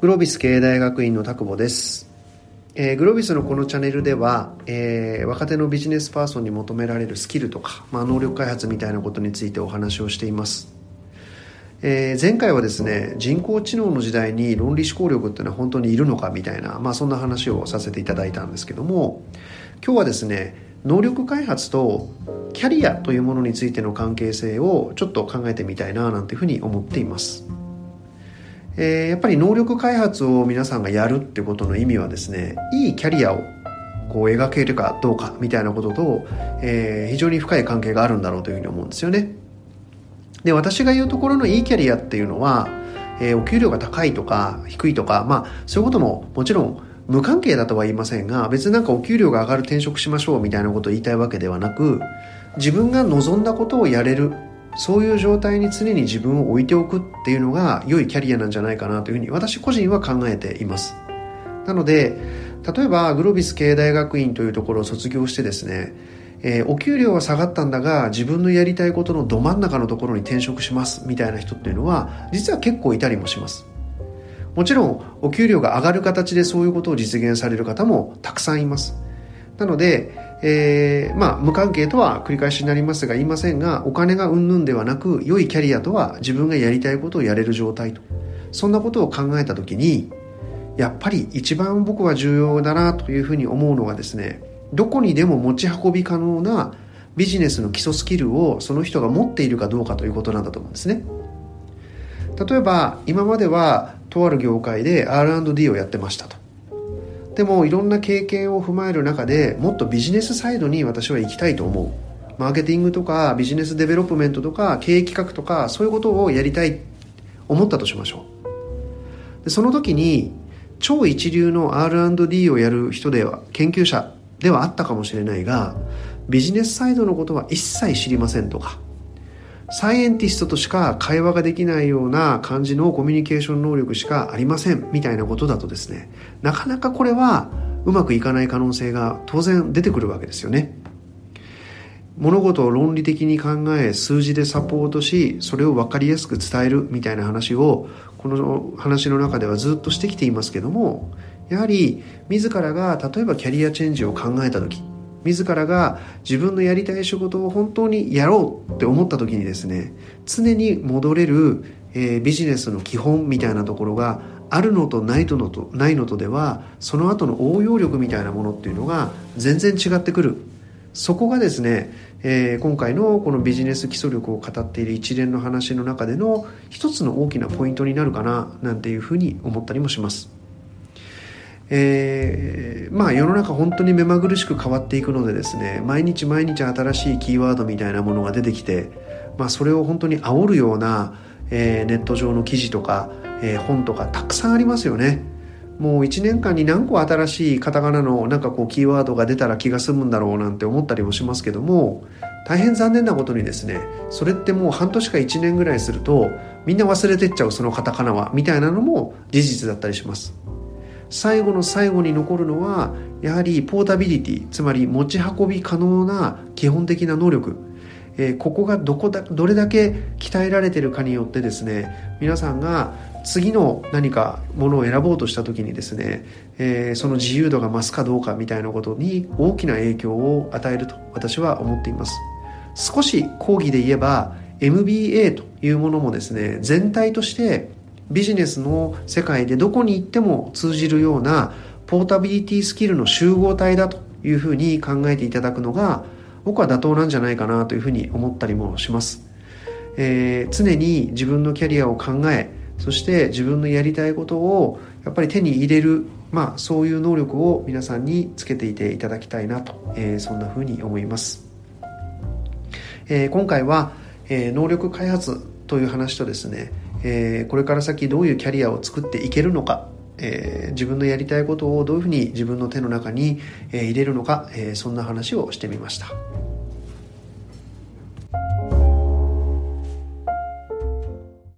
グロービス経営大学院の田久保です、えー、グロービスのこのチャンネルでは、えー、若手のビジネスパーソンに求められるスキルとか、まあ、能力開発みたいなことについてお話をしています。えー、前回はですね人工知能の時代に論理思考力っていうのは本当にいるのかみたいな、まあ、そんな話をさせていただいたんですけども今日はですね能力開発とキャリアというものについての関係性をちょっと考えてみたいななんていうふうに思っています、えー、やっぱり能力開発を皆さんがやるってことの意味はですねいいキャリアをこう描けるかどうかみたいなことと、えー、非常に深い関係があるんだろうというふうに思うんですよね。で私が言うところのいいキャリアっていうのは、えー、お給料が高いとか低いとかまあそういうことももちろん無関係だとは言いませんが別になんかお給料が上がる転職しましょうみたいなことを言いたいわけではなく自分が望んだことをやれるそういう状態に常に自分を置いておくっていうのが良いキャリアなんじゃないかなというふうに私個人は考えています。なので例えばグロビス経営大学院というところを卒業してですねえー、お給料は下がったんだが自分のやりたいことのど真ん中のところに転職しますみたいな人っていうのは実は結構いたりもします。もちろんお給料が上がる形でそういうことを実現される方もたくさんいます。なので、えー、まあ無関係とは繰り返しになりますが言いませんがお金がうんぬんではなく良いキャリアとは自分がやりたいことをやれる状態と。そんなことを考えた時にやっぱり一番僕は重要だなというふうに思うのがですねどこにでも持ち運び可能なビジネスの基礎スキルをその人が持っているかどうかということなんだと思うんですね。例えば今まではとある業界で R&D をやってましたと。でもいろんな経験を踏まえる中でもっとビジネスサイドに私は行きたいと思う。マーケティングとか business development とか経営企画とかそういうことをやりたい思ったとしましょう。でその時に超一流の R&D をやる人では研究者ではあったかもしれないがビジネスサイドのことは一切知りませんとか。 scientist としか会話ができないような感じのコミュニケーション能力しかありませんみたいなことだとですねなかなかこれはうまくいかない可能性が当然出てくるわけですよね。物事を論理的に考え数字でサポートしそれを分かりやすく伝えるみたいな話をこの話の中ではずっとしてきていますけどもやはり自らが例えばキャリアチェンジを考えた時自らが自分のやりたい仕事を本当にやろうって思った時にですね常に戻れる、えー、ビジネスの基本みたいなところがあるのとないのとないのとではその後の応用力みたいなものっていうのが全然違ってくるそこがですね、えー、今回のこのビジネス基礎力を語っている一連の話の中での一つの大きなポイントになるかななんていうふうに思ったりもします。えー、まあ世の中本当に目まぐるしく変わっていくのでですね毎日毎日新しいキーワードみたいなものが出てきて、まあ、それを本当に煽るような、えー、ネット上の記事とか、えー、本とかたくさんありますよね。もう1年間に何個新しいカタカナのなんかこうキーワードが出たら気が済むんだろうなんて思ったりもしますけども大変残念なことにですねそれってもう半年か1年ぐらいするとみんな忘れてっちゃうそのカタカナはみたいなのも事実だったりします。最後の最後に残るのはやはりポータビリティつまり持ち運び可能な基本的な能力、え、ここがどこだどれだけ鍛えられてるかによってですね皆さんが次の何かものを選ぼうとした時にですね、えー、その自由度が増すかどうかみたいなことに大きな影響を与えると私は思っています。少し講義で言えば MBA というものもですね全体としてビジネスの世界でどこに行っても通じるようなポータビリティスキルの集合体だというふうに考えていただくのが僕は妥当なんじゃないかなというふうに思ったりもします、えー、常に自分のキャリアを考えそして自分のやりたいことをやっぱり手に入れるまあそういう能力を皆さんにつけていていただきたいなと、えー、そんなふうに思います、えー、今回は、え能力開発という話とですねえー、これから先どういうキャリアを作っていけるのか、えー、自分のやりたいことをどういうふうに自分の手の中に、えー、入れるのか、えそんな話をしてみました。